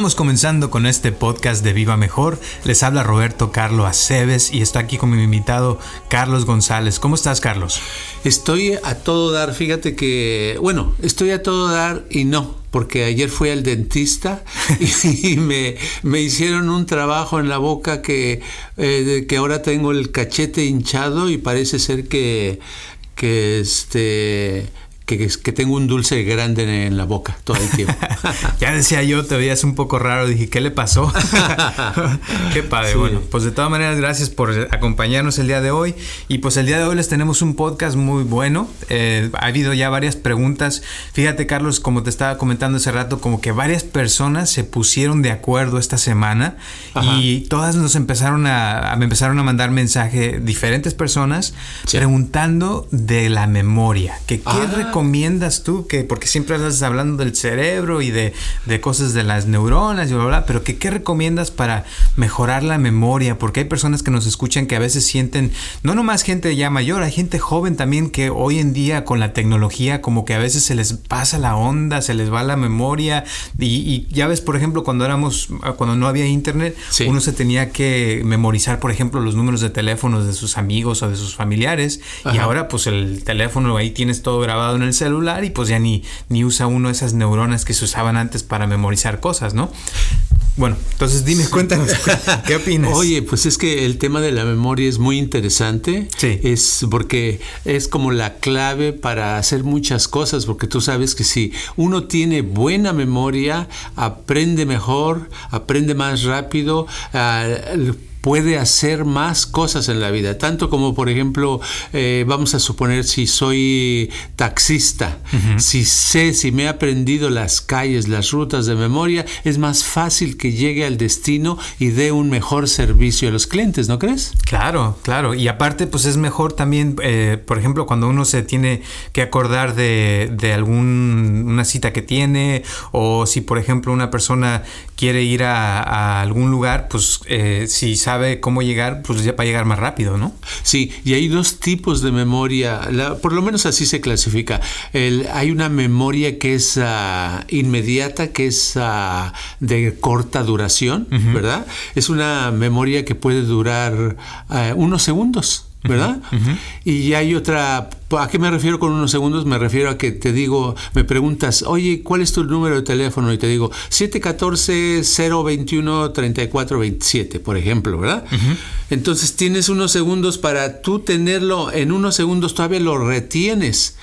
Estamos comenzando con este podcast de Viva Mejor. Les habla Roberto Carlos Aceves y está aquí con mi invitado Carlos González. ¿Cómo estás, Carlos? Estoy a todo dar. Fíjate que, bueno, estoy a todo dar y no, porque ayer fui al dentista y me, me hicieron un trabajo en la boca que, eh, que ahora tengo el cachete hinchado y parece ser que, que este que, tengo un dulce grande en la boca todo el tiempo. ya decía yo, te veías un poco raro, dije, ¿qué le pasó? Qué padre. Bueno, pues de todas maneras, gracias por acompañarnos el día de hoy. Y pues el día de hoy les tenemos un podcast muy bueno. Eh, ha habido ya varias preguntas. Fíjate, Carlos, como te estaba comentando hace rato, como que varias personas se pusieron de acuerdo esta semana y todas nos empezaron a, me empezaron a mandar mensaje diferentes personas preguntando de la memoria, que qué ah recomiendas tú? Que, porque siempre estás hablando del cerebro y de, cosas de las neuronas y bla, bla, pero que, ¿qué recomiendas para mejorar la memoria? Porque hay personas que nos escuchan que a veces sienten, no nomás gente ya mayor, hay gente joven también que hoy en día con la tecnología como que a veces se les pasa la onda, se les va la memoria y, ya ves, por ejemplo, cuando éramos, cuando no había internet, uno se tenía que memorizar, por ejemplo, los números de teléfonos de sus amigos o de sus familiares y ahora pues el teléfono ahí tienes todo grabado en el celular y pues ya ni, ni usa uno esas neuronas que se usaban antes para memorizar cosas, ¿no? Bueno, entonces dime, cuéntanos, ¿qué opinas? Oye, pues es que el tema de la memoria es muy interesante. Sí. Es porque es como la clave para hacer muchas cosas, porque tú sabes que si uno tiene buena memoria, aprende mejor, aprende más rápido, uh, puede hacer más cosas en la vida, tanto como por ejemplo, eh, vamos a suponer si soy taxista, si sé, si me he aprendido las calles, las rutas de memoria, es más fácil que llegue al destino y dé un mejor servicio a los clientes, ¿no crees? Claro, claro, y aparte pues es mejor también, eh, por ejemplo, cuando uno se tiene que acordar de, de alguna cita que tiene, o si por ejemplo una persona quiere ir a, algún lugar, pues eh, si sabe cómo llegar, pues ya va a llegar más rápido, ¿no? Sí, y hay dos tipos de memoria, por lo menos así se clasifica. hay una memoria que es ah, inmediata, que es ah, de corta duración, ¿verdad? Es una memoria que puede durar ah, unos segundos. ¿Verdad? Y hay otra, ¿a qué me refiero con unos segundos? Me refiero a que te digo, me preguntas, oye, ¿cuál es tu número de teléfono? Y te digo, 714-021-3427, por ejemplo, ¿verdad? Entonces tienes unos segundos para tú tenerlo, en unos segundos todavía lo retienes.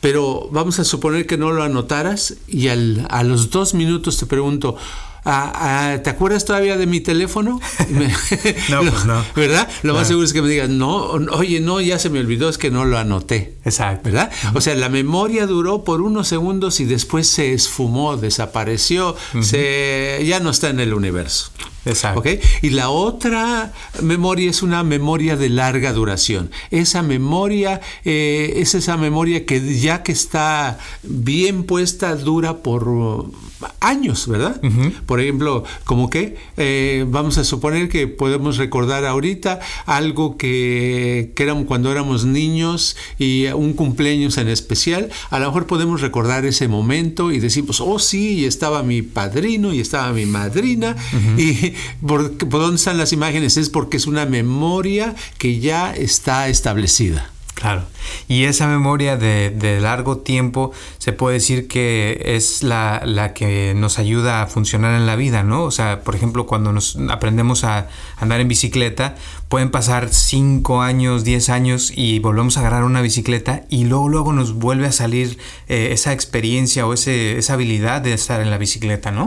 Pero vamos a suponer que no lo anotaras y al, a los dos minutos te pregunto, ¿te acuerdas todavía de mi teléfono? no, pues no. ¿Verdad? Lo más seguro es que me digan, no, oye, no, ya se me olvidó, es que no lo anoté. Exacto. ¿Verdad? O sea, la memoria duró por unos segundos y después se esfumó, desapareció, se, ya no está en el universo. Exacto. Y la otra memoria es una memoria de larga duración. Esa memoria eh, es esa memoria que ya que está bien puesta dura por años, ¿verdad? Por ejemplo, como que eh, vamos a suponer que podemos recordar ahorita algo que, que éramos cuando éramos niños y un cumpleaños en especial, a lo mejor podemos recordar ese momento y decimos, oh sí, y estaba mi padrino y estaba mi madrina y por, por dónde están las imágenes es porque es una memoria que ya está establecida. Claro. Y esa memoria de, largo tiempo se puede decir que es la, que nos ayuda a funcionar en la vida, ¿no? O sea, por ejemplo, cuando nos aprendemos a andar en bicicleta, pueden pasar 5 años, 10 años y volvemos a agarrar una bicicleta y luego, luego nos vuelve a salir eh, esa experiencia o ese, esa habilidad de estar en la bicicleta, ¿no?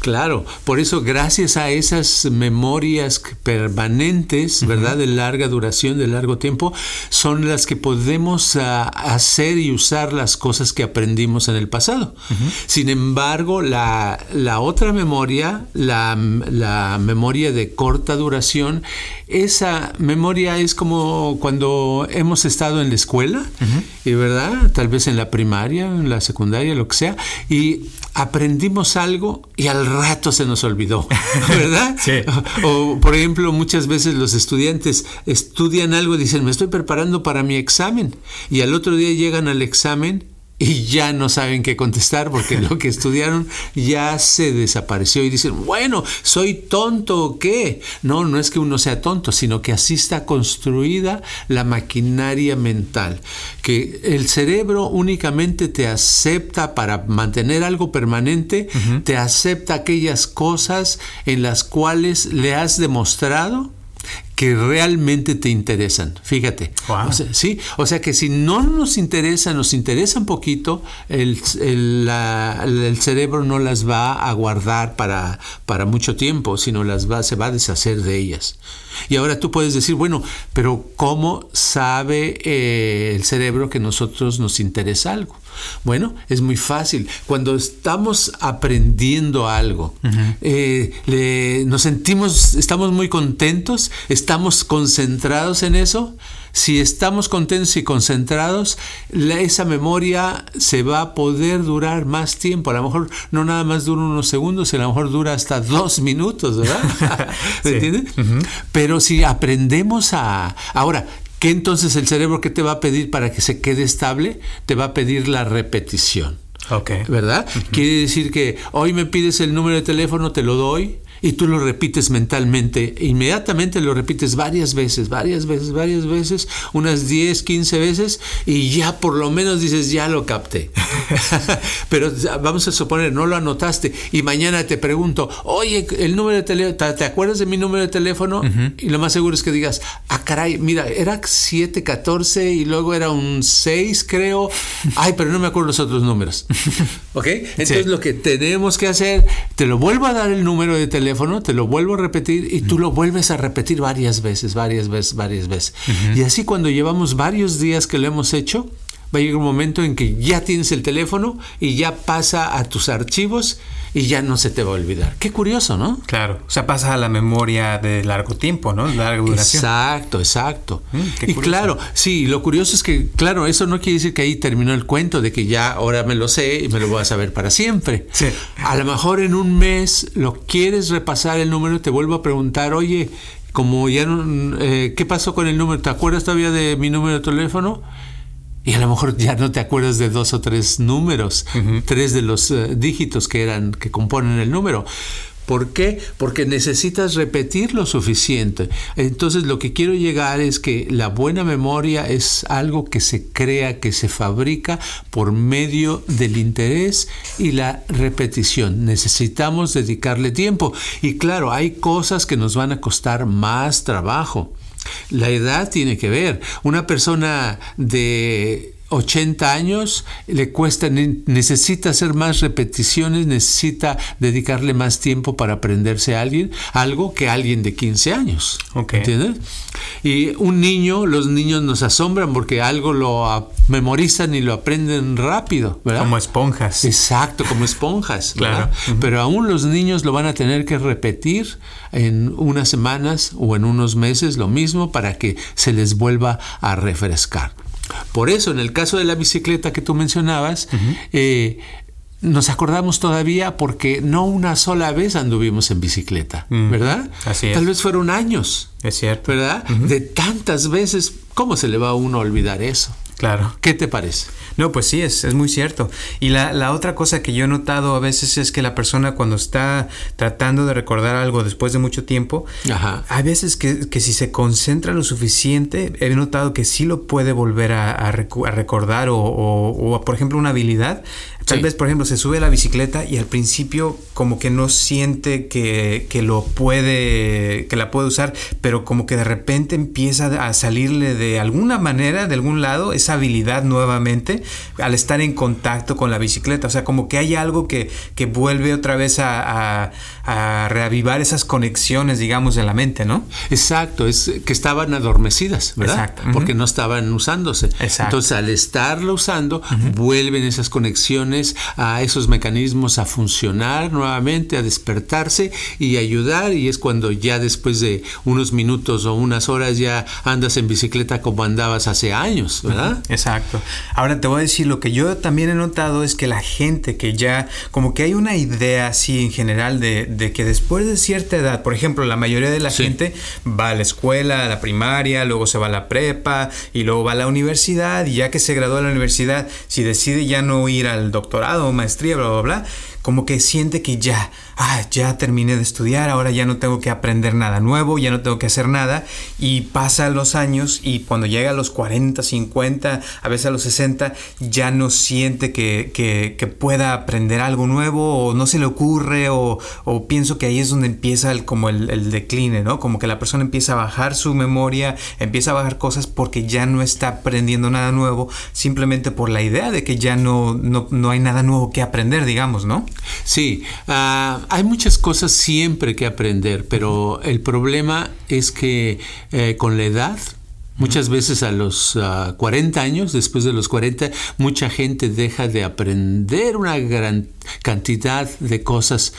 Claro, por eso gracias a esas memorias permanentes, ¿verdad? De larga duración, de largo tiempo, son las que podemos uh, hacer y usar las cosas que aprendimos en el pasado. Sin embargo, la, la otra memoria, la, la, memoria de corta duración, esa memoria es como cuando hemos estado en la escuela, y ¿verdad? Tal vez en la primaria, en la secundaria, lo que sea, y aprendimos algo y al rato se nos olvidó, ¿verdad? Sí. O, por ejemplo, muchas veces los estudiantes estudian algo y dicen, me estoy preparando para mi examen, y al otro día llegan al examen y ya no saben qué contestar porque lo que estudiaron ya se desapareció y dicen, bueno, ¿soy tonto o qué? No, no es que uno sea tonto, sino que así está construida la maquinaria mental, que el cerebro únicamente te acepta para mantener algo permanente, uh -huh. te acepta aquellas cosas en las cuales le has demostrado que realmente te interesan. Fíjate. Wow. O sea, sí, o sea que si no nos interesa, nos interesa un poquito, el, el, la, el, cerebro no las va a guardar para, para mucho tiempo, sino las va, se va a deshacer de ellas. Y ahora tú puedes decir, bueno, pero ¿cómo sabe eh, el cerebro que nosotros nos interesa algo? Bueno, es muy fácil. Cuando estamos aprendiendo algo, uh -huh. eh, le, nos sentimos, estamos muy contentos, estamos concentrados en eso. Si estamos contentos y concentrados, la, esa memoria se va a poder durar más tiempo. A lo mejor no nada más dura unos segundos, a lo mejor dura hasta dos minutos, ¿verdad? ¿Me sí. entiendes? Uh -huh. Pero si aprendemos a... Ahora, ¿Qué entonces el cerebro que te va a pedir para que se quede estable? Te va a pedir la repetición. Okay. ¿Verdad? Uh -huh. Quiere decir que hoy me pides el número de teléfono, te lo doy y tú lo repites mentalmente. Inmediatamente lo repites varias veces, varias veces, varias veces, unas 10, 15 veces y ya por lo menos dices, ya lo capté. Pero vamos a suponer, no lo anotaste y mañana te pregunto, oye, el número de teléfono, ¿te acuerdas de mi número de teléfono? Uh -huh. Y lo más seguro es que digas, ah, caray, mira, era 714 y luego era un 6, creo. Ay, pero no me acuerdo los otros números. ¿Ok? Entonces sí. lo que tenemos que hacer, te lo vuelvo a dar el número de teléfono, te lo vuelvo a repetir y tú lo vuelves a repetir varias veces, varias veces, varias veces. Uh -huh. Y así cuando llevamos varios días que lo hemos hecho, va a llegar un momento en que ya tienes el teléfono y ya pasa a tus archivos y ya no se te va a olvidar. Qué curioso, ¿no? Claro, o sea, pasa a la memoria de largo tiempo, ¿no? De larga duración. Exacto, exacto. Mm, y claro, sí, lo curioso es que, claro, eso no quiere decir que ahí terminó el cuento de que ya ahora me lo sé y me lo voy a saber para siempre. Sí. A lo mejor en un mes lo quieres repasar el número, te vuelvo a preguntar, oye, como ya no, eh, ¿qué pasó con el número? ¿Te acuerdas todavía de mi número de teléfono? Y a lo mejor ya no te acuerdas de dos o tres números, uh -huh. tres de los uh, dígitos que eran que componen el número. ¿Por qué? Porque necesitas repetir lo suficiente. Entonces lo que quiero llegar es que la buena memoria es algo que se crea, que se fabrica por medio del interés y la repetición. Necesitamos dedicarle tiempo. Y claro, hay cosas que nos van a costar más trabajo. La edad tiene que ver. Una persona de 80 años le cuesta, necesita hacer más repeticiones, necesita dedicarle más tiempo para aprenderse a alguien, algo que alguien de 15 años. Okay. ¿Entiendes? Y un niño, los niños nos asombran porque algo lo memorizan y lo aprenden rápido, ¿verdad? Como esponjas. Exacto, como esponjas. claro. Uh -huh. Pero aún los niños lo van a tener que repetir en unas semanas o en unos meses lo mismo para que se les vuelva a refrescar. Por eso, en el caso de la bicicleta que tú mencionabas, uh -huh. eh, nos acordamos todavía porque no una sola vez anduvimos en bicicleta, Mm, ¿verdad? así es. Tal vez fueron años, Es cierto. ¿verdad? De tantas veces, ¿cómo se le va a uno a olvidar eso? Claro. ¿Qué te parece? No, pues sí, es, es muy cierto. Y la, la, otra cosa que yo he notado a veces es que la persona cuando está tratando de recordar algo después de mucho tiempo, Ajá. hay veces que, que, si se concentra lo suficiente, he notado que sí lo puede volver a, a, a recordar o, o, o, por ejemplo, una habilidad. Tal sí. vez, por ejemplo, se sube a la bicicleta y al principio como que no siente que, que lo puede, que la puede usar, pero como que de repente empieza a salirle de alguna manera, de algún lado, esa habilidad nuevamente al estar en contacto con la bicicleta. O sea, como que hay algo que, que vuelve otra vez a, a, reavivar esas conexiones, digamos, en la mente, ¿no? Exacto, es que estaban adormecidas, ¿verdad? Exacto. Porque no estaban usándose. Exacto. Entonces, al estarlo usando, vuelven esas conexiones a esos mecanismos a funcionar nuevamente, a despertarse y ayudar. Y es cuando ya después de unos minutos o unas horas ya andas en bicicleta como andabas hace años, ¿verdad? Exacto. Ahora te voy a decir, lo que yo también he notado es que la gente que ya, como que hay una idea así en general de, que después de cierta edad, por ejemplo, la mayoría de la gente va a la escuela, a la primaria, luego se va a la prepa y luego va a la universidad y ya que se graduó de la universidad, si decide ya no ir al doctorado maestría, bla, bla, bla, como que siente que ya, ah, ya terminé de estudiar, ahora ya no tengo que aprender nada nuevo, ya no tengo que hacer nada y pasa los años y cuando llega a los 40, 50, a veces a los 60, ya no siente que, que, pueda aprender algo nuevo o no se le ocurre o, pienso que ahí es donde empieza el, como el, el, decline, ¿no? Como que la persona empieza a bajar su memoria, empieza a bajar cosas porque ya no está aprendiendo nada nuevo, simplemente por la idea de que ya no, no, no hay nada nuevo que aprender, digamos, ¿no? Sí, uh, hay muchas cosas siempre que aprender, pero el problema es que eh, con la edad, Muchas veces a los 40 ah, años, después de los 40, mucha gente deja de aprender una gran cantidad de cosas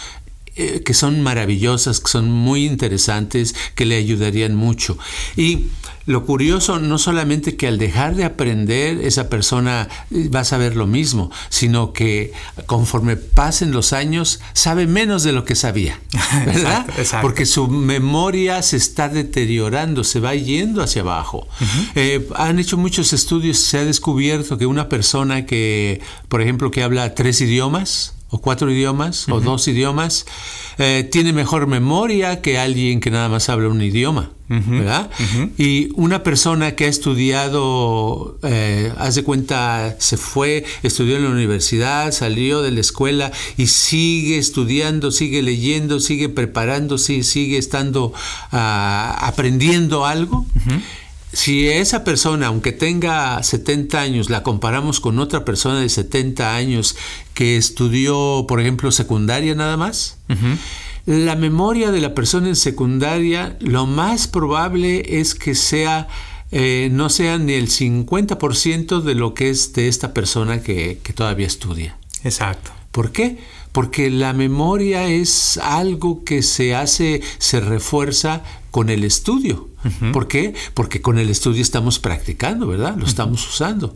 eh, que son maravillosas, que son muy interesantes, que le ayudarían mucho. Y lo curioso no solamente que al dejar de aprender esa persona eh, va a saber lo mismo, sino que conforme pasen los años sabe menos de lo que sabía, ¿verdad? Porque su memoria se está deteriorando, se va yendo hacia abajo. Eh, han hecho muchos estudios, se ha descubierto que una persona que, por ejemplo, que habla tres idiomas, o cuatro idiomas o dos idiomas, eh, tiene mejor memoria que alguien que nada más habla un idioma, ¿verdad? Y una persona que ha estudiado, eh, haz de cuenta, se fue, estudió en la universidad, salió de la escuela y sigue estudiando, sigue leyendo, sigue preparándose, sigue estando ah, aprendiendo algo si esa persona, aunque tenga 70 años, la comparamos con otra persona de 70 años que estudió, por ejemplo, secundaria nada más, la memoria de la persona en secundaria, lo más probable es que sea, eh, no sea ni el 50% de lo que es de esta persona que, que todavía estudia. Exacto. ¿Por qué? Porque la memoria es algo que se hace, se refuerza con el estudio. ¿Por qué? Porque con el estudio estamos practicando, ¿verdad? Lo estamos usando.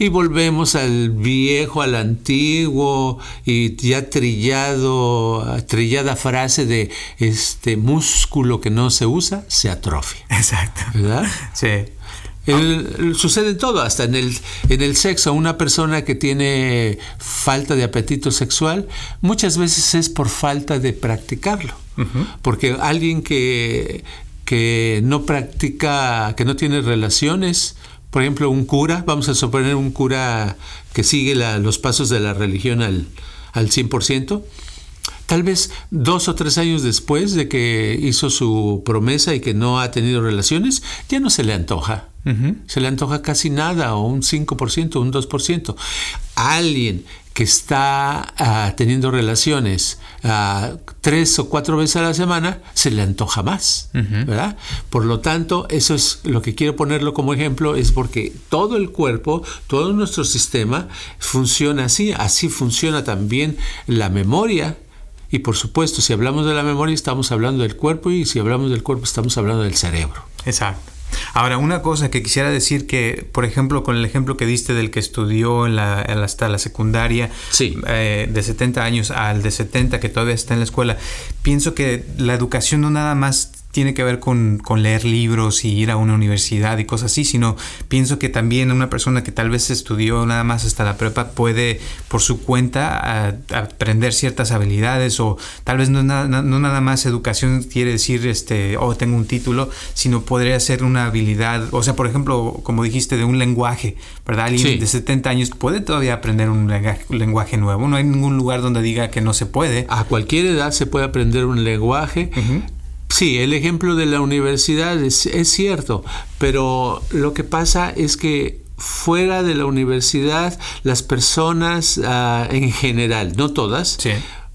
Y volvemos al viejo, al antiguo y ya trillado, trillada frase de este músculo que no se usa se atrofia. Exacto. ¿Verdad? Sí. sucede todo, hasta en el, en el sexo. Una persona que tiene falta de apetito sexual, muchas veces es por falta de practicarlo. Porque alguien que, que no practica, que no tiene relaciones, por ejemplo, un cura, vamos a suponer un cura que sigue los pasos de la religión al, al 100%, tal vez dos o tres años después de que hizo su promesa y que no ha tenido relaciones, ya no se le antoja. Se le antoja casi nada, o un 5%, un 2%. Alguien que está ah, teniendo relaciones ah, tres o cuatro veces a la semana, se le antoja más, ¿verdad? Por lo tanto, eso es lo que quiero ponerlo como ejemplo, es porque todo el cuerpo, todo nuestro sistema funciona así, así funciona también la memoria. Y por supuesto, si hablamos de la memoria, estamos hablando del cuerpo y si hablamos del cuerpo, estamos hablando del cerebro. Exacto. Ahora, una cosa que quisiera decir que, por ejemplo, con el ejemplo que diste del que estudió en la, hasta la secundaria eh, de 70 años al de 70 que todavía está en la escuela, pienso que la educación no nada más tiene que ver con, leer libros y ir a una universidad y cosas así, sino pienso que también una persona que tal vez estudió nada más hasta la prepa puede por su cuenta aprender ciertas habilidades o tal vez no, no, nada más educación quiere decir, este, oh, tengo un título, sino podría ser una habilidad, o sea, por ejemplo, como dijiste, de un lenguaje, ¿verdad? Alguien de 70 años puede todavía aprender un lenguaje, nuevo, no hay ningún lugar donde diga que no se puede. A cualquier edad se puede aprender un lenguaje. Sí, el ejemplo de la universidad es, cierto, pero lo que pasa es que fuera de la universidad, las personas ah, en general, no todas,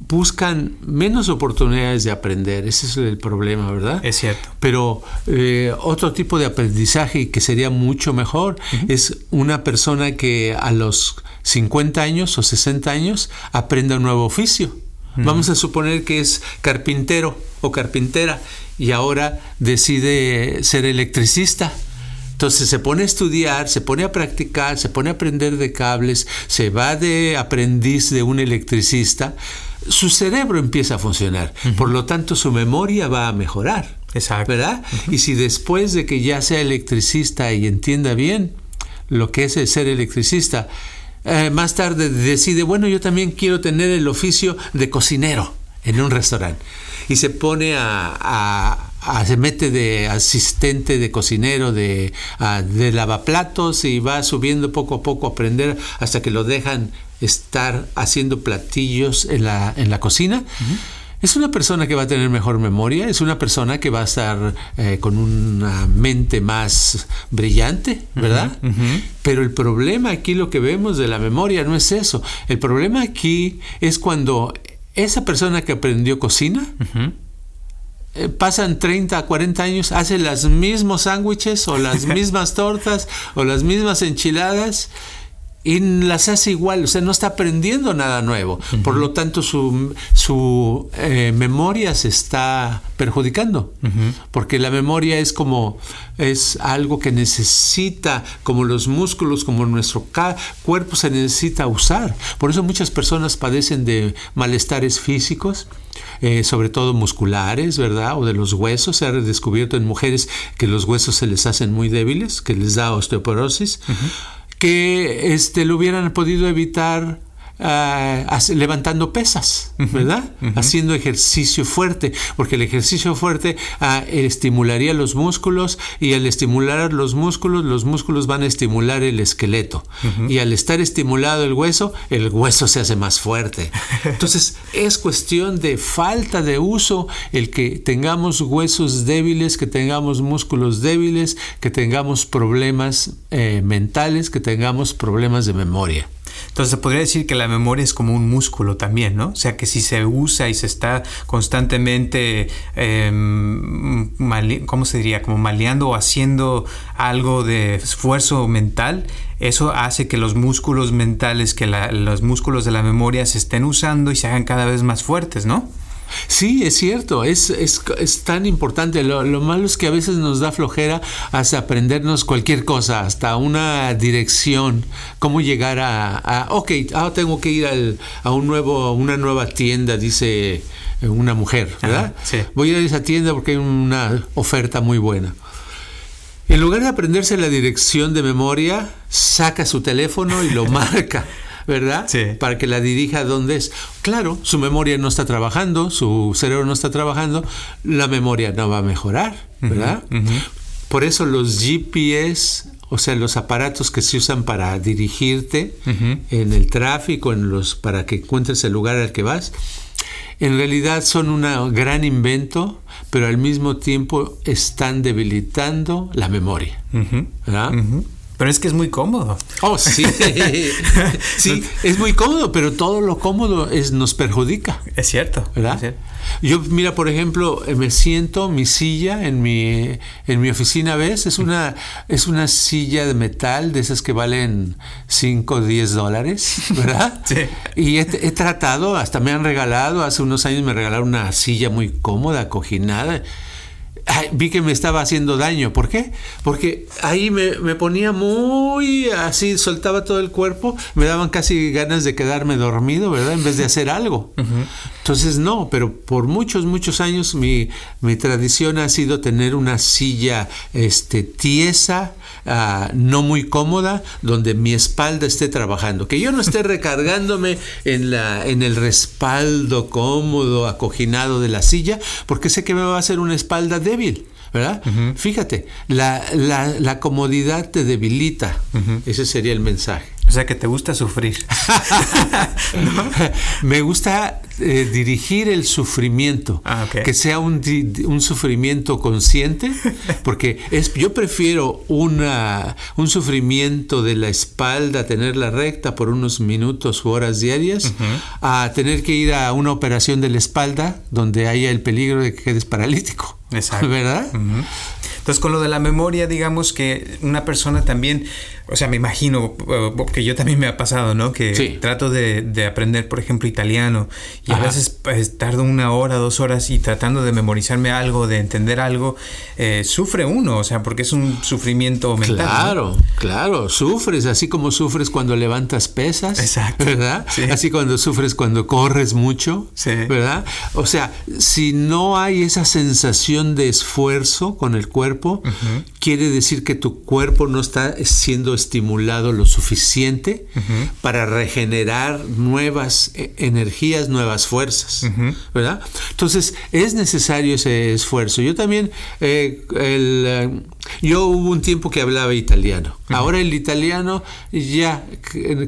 buscan menos oportunidades de aprender. Ese es el problema, ¿verdad? Es cierto. Pero eh, otro tipo de aprendizaje que sería mucho mejor es una persona que a los 50 años o 60 años aprenda un nuevo oficio. Vamos a suponer que es carpintero o carpintera y ahora decide ser electricista. Entonces se pone a estudiar, se pone a practicar, se pone a aprender de cables, se va de aprendiz de un electricista, su cerebro empieza a funcionar. Por lo tanto, su memoria va a mejorar. Exacto. ¿Verdad? Y si después de que ya sea electricista y entienda bien lo que es ser electricista, eh, más tarde decide, bueno, yo también quiero tener el oficio de cocinero en un restaurante. Y se pone a, se mete de asistente, de cocinero, de, de lavaplatos y va subiendo poco a poco a aprender hasta que lo dejan estar haciendo platillos en la, en la cocina. Es una persona que va a tener mejor memoria, es una persona que va a estar eh, con una mente más brillante, ¿verdad? Pero el problema aquí, lo que vemos de la memoria, no es eso. El problema aquí es cuando esa persona que aprendió cocina, eh, pasan 30, 40 años, hace los mismos sándwiches o las mismas tortas o las mismas enchiladas y las hace igual, o sea, no está aprendiendo nada nuevo. Por lo tanto, su, su eh, memoria se está perjudicando, porque la memoria es como, es algo que necesita, como los músculos, como nuestro cuerpo se necesita usar. Por eso muchas personas padecen de malestares físicos. Eh, sobre todo musculares, ¿verdad? O de los huesos. Se ha descubierto en mujeres que los huesos se les hacen muy débiles, que les da osteoporosis que este, lo hubieran podido evitar Ah, levantando pesas, ¿verdad? Haciendo ejercicio fuerte, porque el ejercicio fuerte ah, estimularía los músculos y al estimular los músculos, los músculos van a estimular el esqueleto. Y al estar estimulado el hueso, el hueso se hace más fuerte. Entonces, es cuestión de falta de uso el que tengamos huesos débiles, que tengamos músculos débiles, que tengamos problemas eh, mentales, que tengamos problemas de memoria. Entonces se podría decir que la memoria es como un músculo también, ¿no? O sea que si se usa y se está constantemente, em, ¿cómo se diría? Como maleando o haciendo algo de esfuerzo mental, eso hace que los músculos mentales, que los músculos de la memoria se estén usando y se hagan cada vez más fuertes, ¿no? Sí, es cierto, es, es, es tan importante. Lo, malo es que a veces nos da flojera hasta aprendernos cualquier cosa, hasta una dirección, cómo llegar a, ok, ahora tengo que ir a un nuevo, una nueva tienda, dice una mujer, ¿verdad? sí. Voy a ir a esa tienda porque hay una oferta muy buena. En lugar de aprenderse la dirección de memoria, saca su teléfono y lo marca. ¿Verdad? Sí. Para que la dirija a donde es. Claro, su memoria no está trabajando, su cerebro no está trabajando, la memoria no va a mejorar, ¿verdad? Por eso los GPS, o sea, los aparatos que se usan para dirigirte en el tráfico, en los, para que encuentres el lugar al que vas, en realidad son un gran invento, pero al mismo tiempo están debilitando la memoria. ¿verdad? Pero es que es muy cómodo. Oh, sí. sí, es muy cómodo, pero todo lo cómodo es, nos perjudica. Es cierto. ¿Verdad? Yo, mira, por ejemplo, eh, me siento, mi silla en mi, en mi oficina, ¿ves? Es una, es una silla de metal, de esas que valen 5 o 10 dólares, ¿verdad? sí. Y he, he, tratado, hasta me han regalado, hace unos años me regalaron una silla muy cómoda, vi que me estaba haciendo daño. ¿Por qué? Porque ahí me, ponía muy así, soltaba todo el cuerpo, me daban casi ganas de quedarme dormido, ¿verdad? En vez de hacer algo. Entonces, no, pero por muchos, muchos años mi, mi tradición ha sido tener una silla este, tiesa, Ah, no muy cómoda donde mi espalda esté trabajando, que yo no esté recargándome en, la, en el respaldo cómodo, acoginado de la silla, porque sé que me va a hacer una espalda débil. ¿verdad? Fíjate, la, la, comodidad te debilita. Ese sería el mensaje. O sea que te gusta sufrir. Me gusta eh, dirigir el sufrimiento, ah, que sea un, un, sufrimiento consciente, porque es, yo prefiero una, un sufrimiento de la espalda, tenerla recta por unos minutos u horas diarias, a tener que ir a una operación de la espalda donde haya el peligro de que quedes paralítico. Exacto. ¿Verdad? Entonces, con lo de la memoria, digamos que una persona también o sea, me imagino, que yo también me ha pasado, ¿no? Que trato de, aprender, por ejemplo, italiano y a veces pues, tardo una hora, dos horas y tratando de memorizarme algo, de entender algo, eh, sufre uno, o sea, porque es un sufrimiento mental. Claro, claro, sufres, así como sufres cuando levantas pesas, Exacto. ¿verdad? Así cuando sufres cuando corres mucho, ¿verdad? O sea, si no hay esa sensación de esfuerzo con el cuerpo, quiere decir que tu cuerpo no está siendo estimulado lo suficiente para regenerar nuevas eh, energías, nuevas fuerzas, ¿verdad? Entonces es necesario ese esfuerzo. Yo también, eh, eh, yo hubo un tiempo que hablaba italiano. Ahora el italiano ya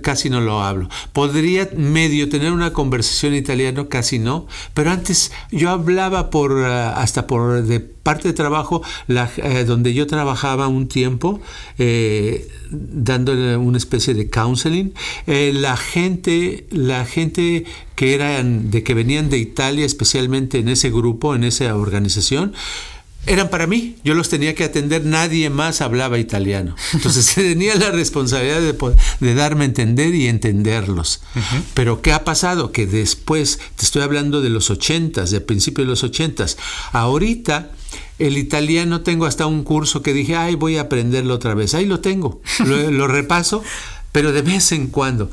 casi no lo hablo. Podría medio tener una conversación italiano, casi no. Pero antes yo hablaba por hasta por de parte de trabajo, la, donde yo trabajaba un tiempo. Eh, dándole una especie de counseling. Eh, la gente, la gente que eran de que venían de Italia, especialmente en ese grupo, en esa organización, eran para mí, yo los tenía que atender, nadie más hablaba italiano. Entonces tenía la responsabilidad de, de, darme a entender y entenderlos. Pero ¿qué ha pasado? Que después, te estoy hablando de los ochentas, de principio de los ochentas, ahorita el italiano tengo hasta un curso que dije, ay, voy a aprenderlo otra vez. Ahí lo tengo, lo, repaso, pero de vez en cuando.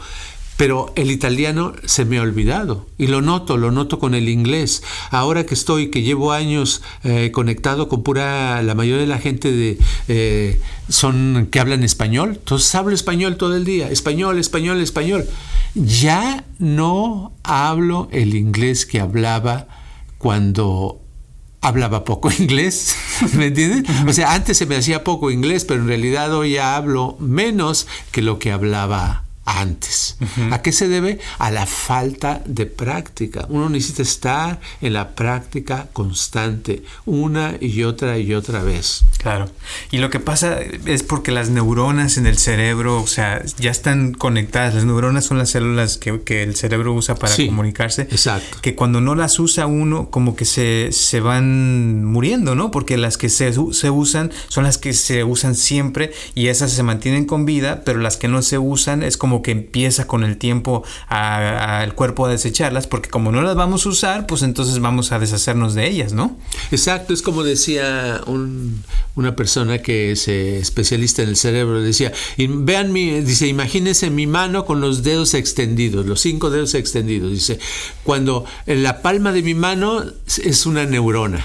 Pero el italiano se me ha olvidado y lo noto, lo noto con el inglés. Ahora que estoy, que llevo años eh, conectado con pura, la mayoría de la gente de, eh, son que hablan español, entonces hablo español todo el día, español, español, español. Ya no hablo el inglés que hablaba cuando hablaba poco inglés, ¿me entiendes? O sea, antes se me hacía poco inglés, pero en realidad hoy ya hablo menos que lo que hablaba antes. ¿A qué se debe? A la falta de práctica. Uno necesita estar en la práctica constante, una y otra y otra vez. Claro. Y lo que pasa es porque las neuronas en el cerebro, o sea, ya están conectadas. Las neuronas son las células que, el cerebro usa para comunicarse. Exacto. Que cuando no las usa uno, como que se, se van muriendo, ¿no? Porque las que se, se usan son las que se usan siempre y esas se mantienen con vida, pero las que no se usan es como como que empieza con el tiempo al cuerpo a desecharlas, porque como no las vamos a usar, pues entonces vamos a deshacernos de ellas, ¿no? Exacto, es como decía una persona que es eh, especialista en el cerebro, decía, y vean mi, dice, imagínense mi mano con los dedos extendidos, los cinco dedos extendidos, dice, cuando en la palma de mi mano es una neurona,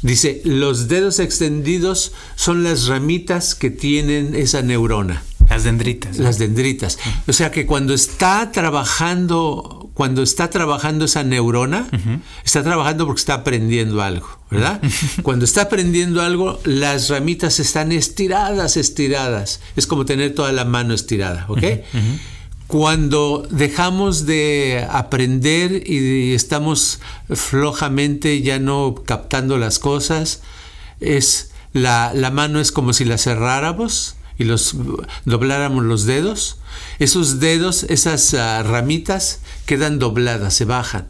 dice, los dedos extendidos son las ramitas que tienen esa neurona. Las dendritas. Las dendritas. O sea que cuando está trabajando, cuando está trabajando esa neurona, está trabajando porque está aprendiendo algo, ¿verdad? cuando está aprendiendo algo, las ramitas están estiradas, estiradas. Es como tener toda la mano estirada, ¿ok? Cuando dejamos de aprender y estamos flojamente ya no captando las cosas, es la, la mano es como si la cerráramos y los dobláramos los dedos, esos dedos, esas ah, ramitas quedan dobladas, se bajan.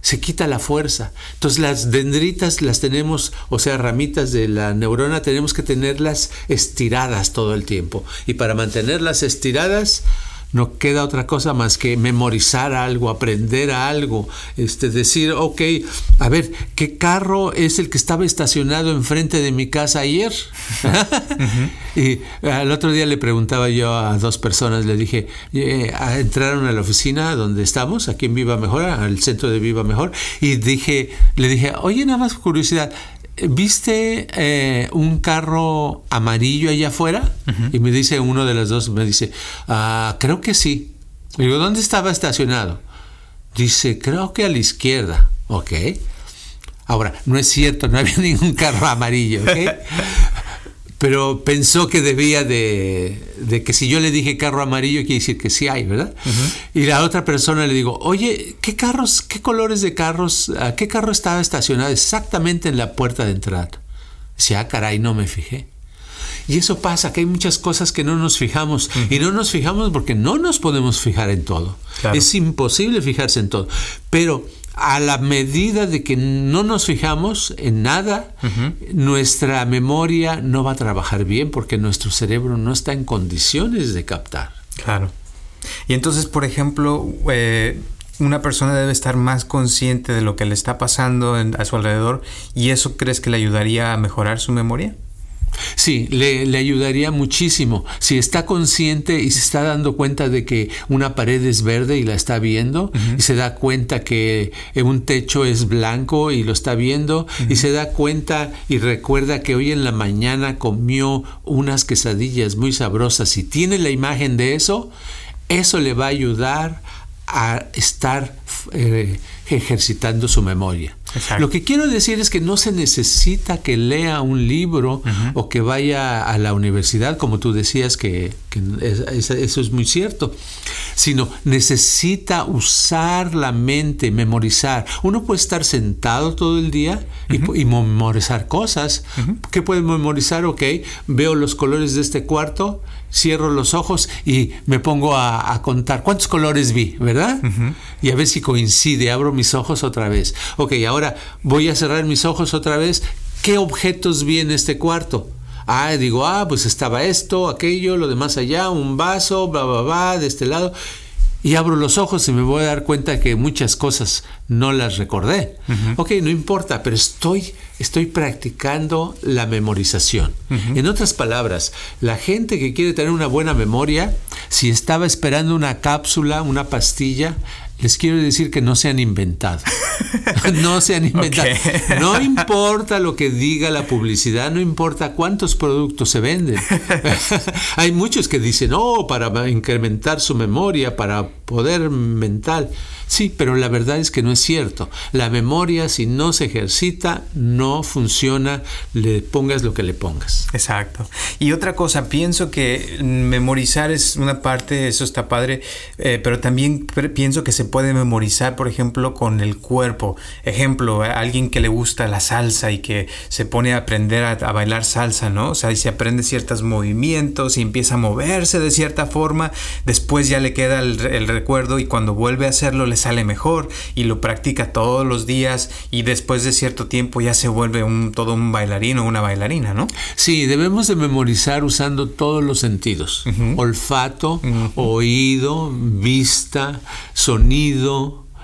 Se quita la fuerza. Entonces las dendritas las tenemos, o sea, ramitas de la neurona, tenemos que tenerlas estiradas todo el tiempo. Y para mantenerlas estiradas, no queda otra cosa más que memorizar algo, aprender algo, este, decir, ok, a ver, ¿qué carro es el que estaba estacionado enfrente de mi casa ayer? Y al otro día le preguntaba yo a dos personas, le dije, eh, entraron a la oficina donde estamos, aquí en Viva Mejor, al centro de Viva Mejor, y dije, le dije, oye, nada más curiosidad, ¿viste eh, un carro amarillo allá afuera? Y me dice uno de los dos, me dice, ah, creo que sí. digo, ¿dónde estaba estacionado? Dice, creo que a la izquierda. Ok. Ahora, no es cierto, no había ningún carro amarillo. Pero pensó que debía de, de, que si yo le dije carro amarillo, quiere decir que sí hay, ¿verdad? Y la otra persona le digo, oye, ¿qué carros, qué colores de carros, qué carro estaba estacionado exactamente en la puerta de entrada? Dice, ah, caray, no me fijé. Y eso pasa, que hay muchas cosas que no nos fijamos. Y no nos fijamos porque no nos podemos fijar en todo. Es imposible fijarse en todo. Pero a la medida de que no nos fijamos en nada, nuestra memoria no va a trabajar bien porque nuestro cerebro no está en condiciones de captar. Claro. Y entonces, por ejemplo, eh, una persona debe estar más consciente de lo que le está pasando a su alrededor y eso crees que le ayudaría a mejorar su memoria? Sí, le, ayudaría muchísimo. Si está consciente y se está dando cuenta de que una pared es verde y la está viendo, y se da cuenta que un techo es blanco y lo está viendo, y se da cuenta y recuerda que hoy en la mañana comió unas quesadillas muy sabrosas y tiene la imagen de eso, eso le va a ayudar a estar eh, ejercitando su memoria. Lo que quiero decir es que no se necesita que lea un libro o que vaya a la universidad, como tú decías que, eso es muy cierto, sino necesita usar la mente, memorizar. Uno puede estar sentado todo el día y, memorizar cosas. ¿Qué puede memorizar? Ok, veo los colores de este cuarto, cierro los ojos y me pongo a, contar cuántos colores vi, ¿verdad? Y a ver si coincide, abro mis ojos otra vez. Ok, ahora voy a cerrar mis ojos otra vez. ¿Qué objetos vi en este cuarto? Ah, digo, ah, pues estaba esto, aquello, lo demás allá, un vaso, bla, bla, bla, de este lado y abro los ojos y me voy a dar cuenta que muchas cosas no las recordé. Ok, no importa, pero estoy, estoy practicando la memorización. En otras palabras, la gente que quiere tener una buena memoria, si estaba esperando una cápsula, una pastilla, les quiero decir que no se han inventado. no se han inventado. No importa lo que diga la publicidad, no importa cuántos productos se venden. Hay muchos que dicen, oh, para incrementar su memoria, para poder mental. Sí, pero la verdad es que no es cierto. La memoria, si no se ejercita, no funciona, le pongas lo que le pongas. Exacto. Y otra cosa, pienso que memorizar es una parte, eso está padre, eh, pero también pienso que se puede memorizar, por ejemplo, con el cuerpo. Ejemplo, alguien que le gusta la salsa y que se pone a aprender a, bailar salsa, ¿no? O sea, y se aprende ciertos movimientos y empieza a moverse de cierta forma, después ya le queda el, el recuerdo y cuando vuelve a hacerlo le sale mejor y lo practica todos los días y después de cierto tiempo ya se vuelve un, todo un bailarín o una bailarina, ¿no? Sí, debemos de memorizar usando todos los sentidos. Olfato, oído, vista, sonido,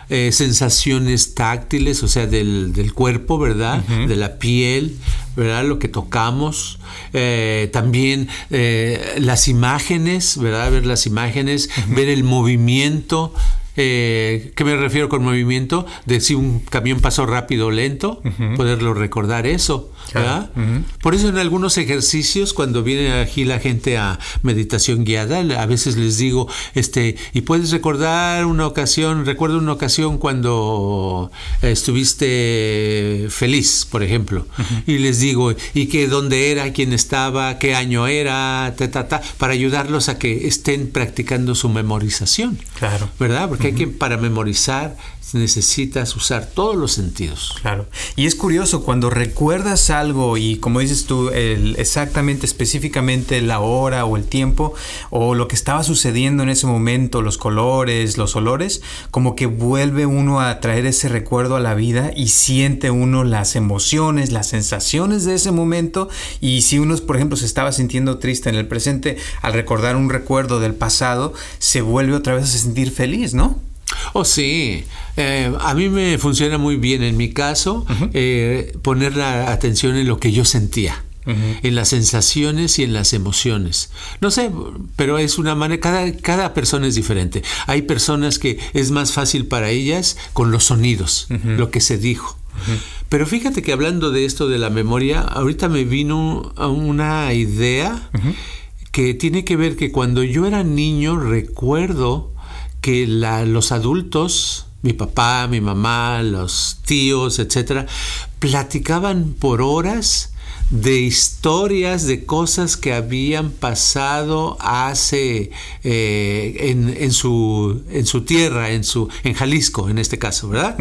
eh, sensaciones táctiles, o sea, del, cuerpo, ¿verdad? De la piel, ¿verdad? Lo que tocamos. Eh, también eh, las imágenes, ¿verdad? Ver las imágenes, ver el movimiento eh, ¿Qué me refiero con movimiento? De si un camión pasó rápido o lento, poderlo recordar eso. Por eso en algunos ejercicios, cuando viene aquí la gente a meditación guiada, a veces les digo, este, y puedes recordar una ocasión, recuerdo una ocasión cuando estuviste feliz, por ejemplo, y les digo, y que dónde era, quién estaba, qué año era, ta, para ayudarlos a que estén practicando su memorización. Claro. ¿Verdad? Porque hay que, para memorizar, necesitas usar todos los sentidos. Claro. Y es curioso, cuando recuerdas algo y como dices tú, exactamente, específicamente la hora o el tiempo o lo que estaba sucediendo en ese momento, los colores, los olores, como que vuelve uno a traer ese recuerdo a la vida y siente uno las emociones, las sensaciones de ese momento y si uno, por ejemplo, se estaba sintiendo triste en el presente, al recordar un recuerdo del pasado, se vuelve otra vez a sentir feliz, ¿no? Oh, sí. Eh, a mí me funciona muy bien en mi caso eh, poner la atención en lo que yo sentía. en las sensaciones y en las emociones. No sé, pero es una manera, cada, cada persona es diferente. Hay personas que es más fácil para ellas con los sonidos, lo que se dijo. Pero fíjate que hablando de esto de la memoria, ahorita me vino una idea que tiene que ver que cuando yo era niño recuerdo que los adultos, mi papá, mi mamá, los tíos, etcétera, platicaban por horas de historias, de cosas que habían pasado hace eh, en, su, en su tierra, en, su, en Jalisco en este caso, ¿verdad?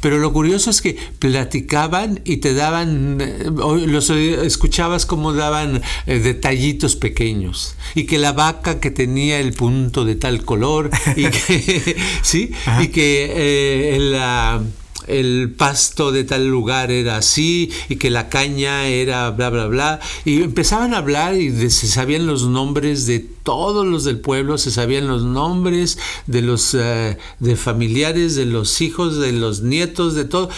Pero lo curioso es que platicaban y te daban, eh, los escuchabas como daban eh, detallitos pequeños y que la vaca que tenía el punto de tal color y que, ¿sí? Y que la el pasto de tal lugar era así y que la caña era bla, bla, bla. Y empezaban a hablar y se sabían los nombres de todos los del pueblo, se sabían los nombres de los eh, de familiares, de los hijos, de los nietos, de todo.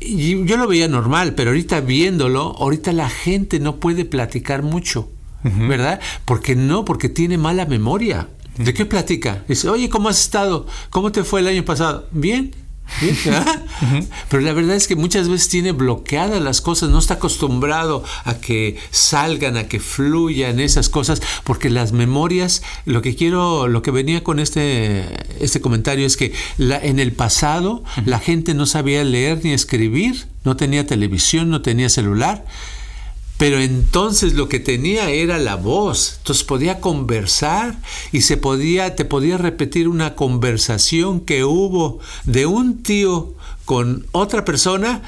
Y yo lo veía normal, pero ahorita viéndolo, ahorita la gente no puede platicar mucho, ¿verdad? Porque no, porque tiene mala memoria. ¿De qué platica? Dice, oye, ¿cómo has estado? ¿Cómo te fue el año pasado? Bien. Pero la verdad es que muchas veces tiene bloqueadas las cosas, no está acostumbrado a que salgan, a que fluyan esas cosas, porque las memorias, lo que quiero, lo que venía con este, este comentario es que la, en el pasado la gente no sabía leer ni escribir, no tenía televisión, no tenía celular. Pero entonces lo que tenía era la voz. Entonces podía conversar y se podía, te podía repetir una conversación que hubo de un tío con otra persona,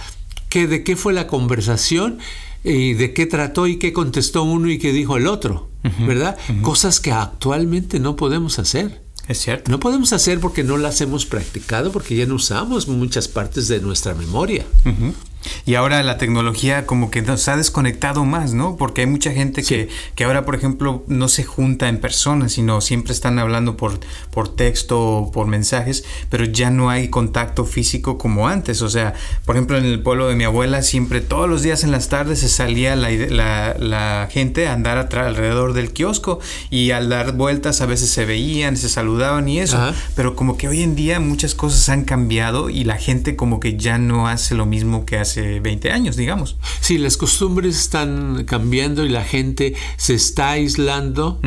que de qué fue la conversación y de qué trató y qué contestó uno y qué dijo el otro, ¿verdad? Cosas que actualmente no podemos hacer. Es cierto. No podemos hacer porque no las hemos practicado, porque ya no usamos muchas partes de nuestra memoria. Y ahora la tecnología como que nos ha desconectado más, ¿no? Porque hay mucha gente que, que, ahora, por ejemplo, no se junta en persona, sino siempre están hablando por, por texto o por mensajes, pero ya no hay contacto físico como antes. O sea, por ejemplo, en el pueblo de mi abuela, siempre todos los días en las tardes se salía la, la, la gente a andar alrededor del kiosco y al dar vueltas a veces se veían, se saludaban y eso. Pero como que hoy en día muchas cosas han cambiado y la gente como que ya no hace lo mismo que hace 20 años, digamos. Sí, las costumbres están cambiando y la gente se está aislando.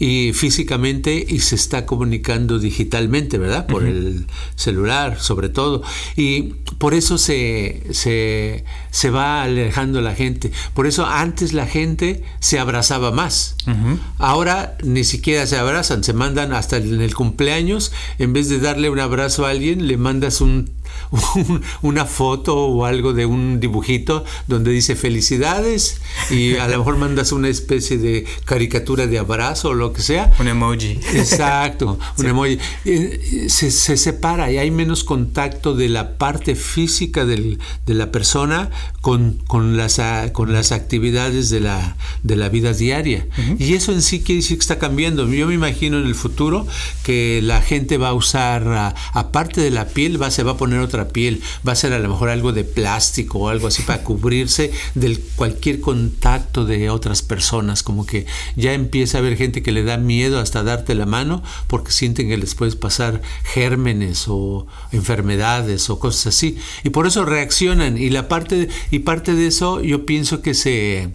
y físicamente y se está comunicando digitalmente, ¿verdad? Por el celular, sobre todo. Y por eso se, se, se, va alejando la gente. Por eso antes la gente se abrazaba más. Ahora ni siquiera se abrazan, se mandan hasta en el cumpleaños, en vez de darle un abrazo a alguien, le mandas un una foto o algo de un dibujito donde dice felicidades y a lo mejor mandas una especie de caricatura de abrazo o lo que sea. Un emoji. Exacto, un emoji. Eh, se, separa y hay menos contacto de la parte física de la persona con, con, las, con las actividades de la, de la vida diaria. Y eso en sí quiere decir que está cambiando. Yo me imagino en el futuro que la gente va a usar, aparte de la piel, va, se va a poner otra piel, va a ser a lo mejor algo de plástico o algo así para cubrirse de cualquier contacto de otras personas, como que ya empieza a haber gente que le da miedo hasta darte la mano porque sienten que les puedes pasar gérmenes o enfermedades o cosas así. Y por eso reaccionan. Y la parte y parte de eso yo pienso que se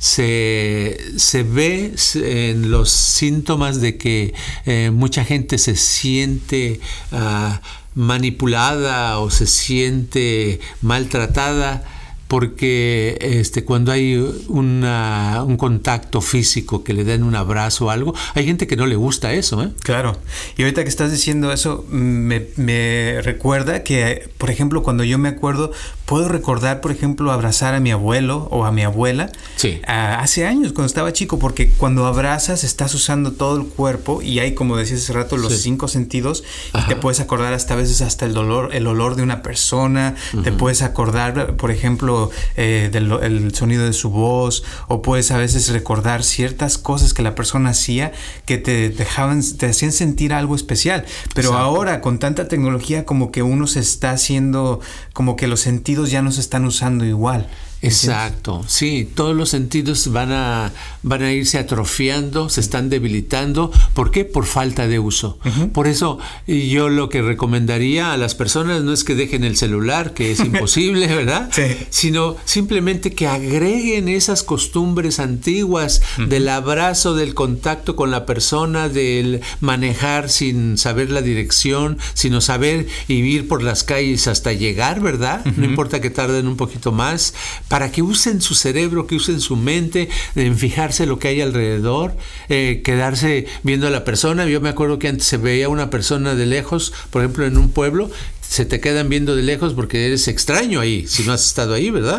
se, se, ve en los síntomas de que eh, mucha gente se siente uh, manipulada o se siente maltratada porque este, cuando hay un contacto físico que le den un abrazo o algo, hay gente que no le gusta eso. ¿eh? Claro. Y ahorita que estás diciendo eso, me, me, recuerda que, por ejemplo, cuando yo me acuerdo, puedo recordar, por ejemplo, abrazar a mi abuelo o a mi abuela sí. hace años, cuando estaba chico, porque cuando abrazas estás usando todo el cuerpo y hay, como decías hace rato, los cinco sentidos y te puedes acordar hasta a veces hasta el dolor, el olor de una persona, te puedes acordar, por ejemplo, eh, del el sonido de su voz, o puedes a veces recordar ciertas cosas que la persona hacía que te dejaban, te hacían sentir algo especial. Pero ahora, con tanta tecnología, como que uno se está haciendo, como que los sentidos ya no están usando igual. Exacto, sí, todos los sentidos van a, van a irse atrofiando, se están debilitando. ¿Por qué? Por falta de uso. Por eso yo lo que recomendaría a las personas no es que dejen el celular, que es imposible, ¿verdad? Sí. Sino simplemente que agreguen esas costumbres antiguas del abrazo, del contacto con la persona, del manejar sin saber la dirección, sino saber y ir por las calles hasta llegar, ¿verdad? No importa que tarden un poquito más para que usen su cerebro, que usen su mente, en fijarse lo que hay alrededor, eh, quedarse viendo a la persona. Yo me acuerdo que antes se veía una persona de lejos, por ejemplo, en un pueblo, se te quedan viendo de lejos porque eres extraño ahí, si no has estado ahí, ¿verdad?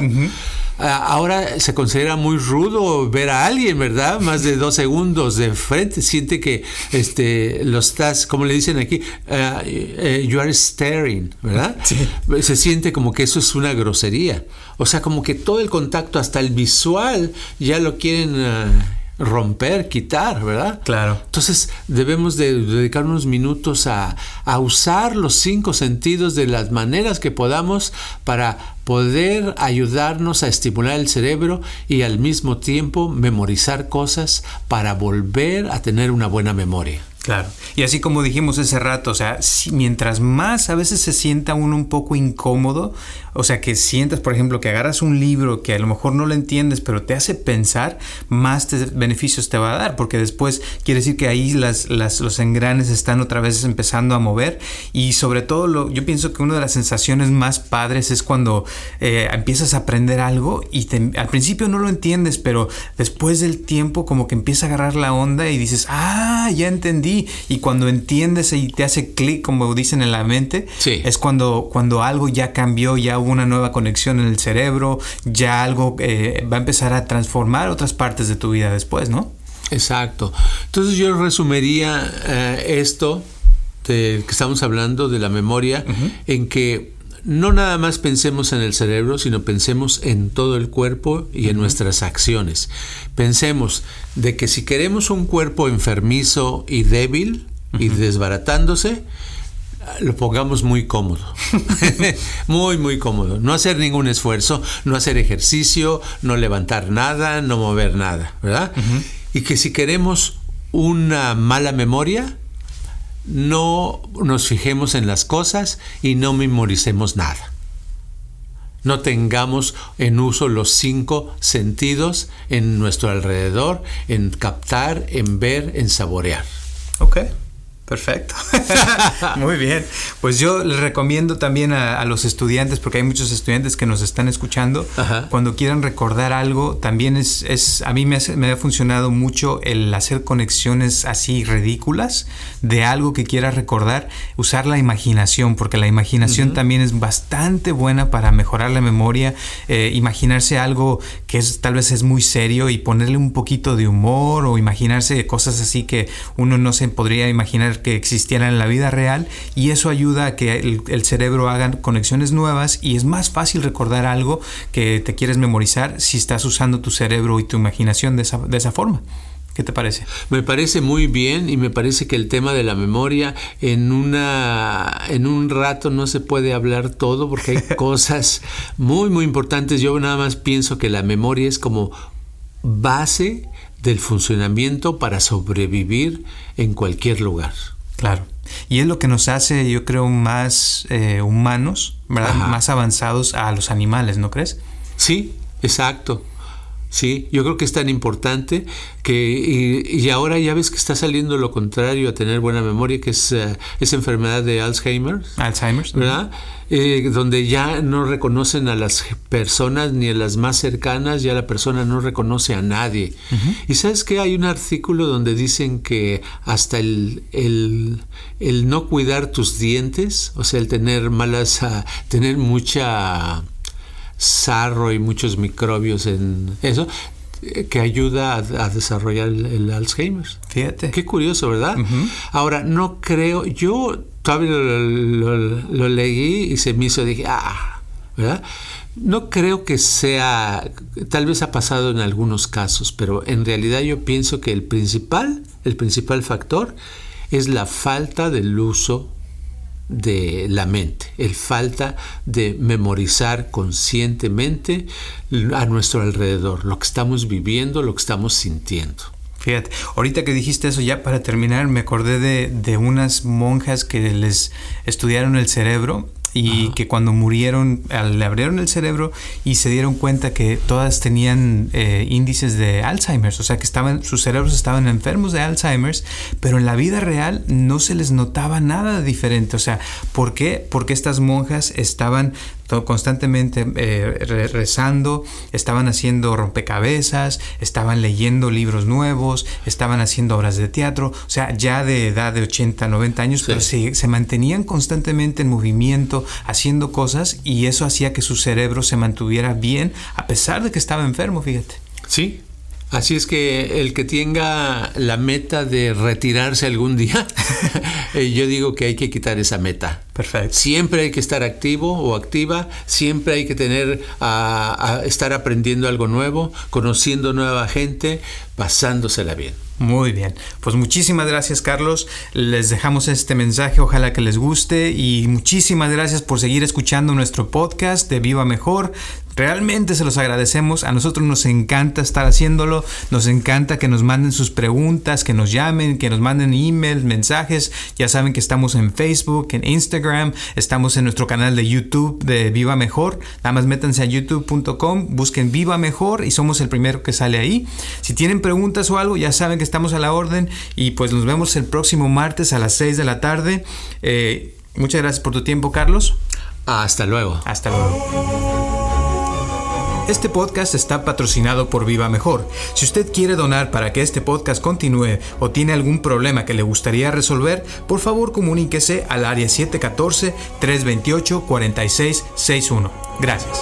Ahora se considera muy rudo ver a alguien, ¿verdad? Más de dos segundos de frente. Siente que este, lo estás, como le dicen aquí, uh, you are staring, ¿verdad? Se siente como que eso es una grosería. O sea, como que todo el contacto, hasta el visual, ya lo quieren... Uh, romper, quitar, ¿verdad? Claro. Entonces debemos de dedicar unos minutos a, a, usar los cinco sentidos de las maneras que podamos para poder ayudarnos a estimular el cerebro y al mismo tiempo memorizar cosas para volver a tener una buena memoria. Claro. Y así como dijimos ese rato, o sea, si, mientras más a veces se sienta uno un poco incómodo, o sea, que sientas, por ejemplo, que agarras un libro que a lo mejor no lo entiendes, pero te hace pensar, más beneficios te va a dar, porque después quiere decir que ahí las, los engranes están otra vez empezando a mover. Y sobre todo, lo, yo pienso que una de las sensaciones más padres es cuando eh, empiezas a aprender algo y al principio no lo entiendes, pero después del tiempo como que empieza a agarrar la onda y dices, ah, ya entendí. Y cuando entiendes y te hace clic, como dicen en la mente, es cuando, cuando algo ya cambió, ya una nueva conexión en el cerebro, ya algo eh, va a empezar a transformar otras partes de tu vida después, ¿no? Exacto. Entonces yo resumiría eh, esto de que estamos hablando de la memoria en que no nada más pensemos en el cerebro, sino pensemos en todo el cuerpo y en nuestras acciones. Pensemos de que si queremos un cuerpo enfermizo y débil y desbaratándose, lo pongamos muy cómodo. muy, muy cómodo. No hacer ningún esfuerzo, no hacer ejercicio, no levantar nada, no mover nada, ¿verdad? Y que si queremos una mala memoria, no nos fijemos en las cosas y no memoricemos nada. No tengamos en uso los cinco sentidos en nuestro alrededor, en captar, en ver, en saborear. Ok. Perfecto. Muy bien. Pues yo les recomiendo también a, los estudiantes, porque hay muchos estudiantes que nos están escuchando, cuando quieran recordar algo, también es, es a mí me, me, ha funcionado mucho el hacer conexiones así ridículas de algo que quiera recordar, usar la imaginación, porque la imaginación también es bastante buena para mejorar la memoria, eh, imaginarse algo que es, tal vez es muy serio y ponerle un poquito de humor o imaginarse cosas así que uno no se podría imaginar que existieran en la vida real y eso ayuda a que el, cerebro haga conexiones nuevas y es más fácil recordar algo que te quieres memorizar si estás usando tu cerebro y tu imaginación de esa, de esa forma. ¿Qué te parece? Me parece muy bien y me parece que el tema de la memoria en una en un rato no se puede hablar todo porque hay cosas muy muy importantes. Yo nada más pienso que la memoria es como base del funcionamiento para sobrevivir en cualquier lugar. Claro. Y es lo que nos hace, yo creo, más eh, humanos, más avanzados a los animales, ¿no crees? Sí, exacto. Sí, yo creo que es tan importante que, y, ahora ya ves que está saliendo lo contrario a tener buena memoria, que es eh, esa enfermedad de Alzheimer. Alzheimer. ¿Verdad? Eh, donde ya no reconocen a las personas ni a las más cercanas, ya la persona no reconoce a nadie. Y sabes que hay un artículo donde dicen que hasta el, el, el no cuidar tus dientes, o sea, el tener malas, uh, tener mucha sarro y muchos microbios en eso, eh, que ayuda a, desarrollar el, Alzheimer. Fíjate. Qué curioso, ¿verdad? Ahora, no creo, yo todavía lo, leí y se me hizo, dije, ah, ¿verdad? No creo que sea, tal vez ha pasado en algunos casos, pero en realidad yo pienso que el principal, el principal factor es la falta del uso de la mente, el falta de memorizar conscientemente a nuestro alrededor, lo que estamos viviendo, lo que estamos sintiendo. Fíjate, ahorita que dijiste eso, ya para terminar, me acordé de, de unas monjas que les estudiaron el cerebro y que cuando murieron le abrieron el cerebro y se dieron cuenta que todas tenían eh, índices de Alzheimer, o sea que estaban sus cerebros estaban enfermos de Alzheimer, pero en la vida real no se les notaba nada diferente, o sea, ¿por qué? Porque estas monjas estaban constantemente eh, rezando, estaban haciendo rompecabezas, estaban leyendo libros nuevos, estaban haciendo obras de teatro, o sea, ya de edad de 80, 90 años, pero se, se mantenían constantemente en movimiento, haciendo cosas y eso hacía que su cerebro se mantuviera bien a pesar de que estaba enfermo, fíjate. Sí, Así es que el que tenga la meta de retirarse algún día, eh, yo digo que hay que quitar esa meta. Perfecto. Siempre hay que estar activo o activa, siempre hay que tener a, a estar aprendiendo algo nuevo, conociendo nueva gente, pasándosela bien. Muy bien, pues muchísimas gracias Carlos, les dejamos este mensaje, ojalá que les guste y muchísimas gracias por seguir escuchando nuestro podcast de Viva Mejor. Realmente se los agradecemos. A nosotros nos encanta estar haciéndolo. Nos encanta que nos manden sus preguntas, que nos llamen, que nos manden emails, mensajes. Ya saben que estamos en Facebook, en Instagram. Estamos en nuestro canal de YouTube de Viva Mejor. Nada más métanse a youtube.com, busquen Viva Mejor y somos el primero que sale ahí. Si tienen preguntas o algo, ya saben que estamos a la orden. Y pues nos vemos el próximo martes a las 6 de la tarde. Eh, muchas gracias por tu tiempo, Carlos. Hasta luego. Hasta luego. Este podcast está patrocinado por Viva Mejor. Si usted quiere donar para que este podcast continúe o tiene algún problema que le gustaría resolver, por favor comuníquese al área 714-328-4661. Gracias.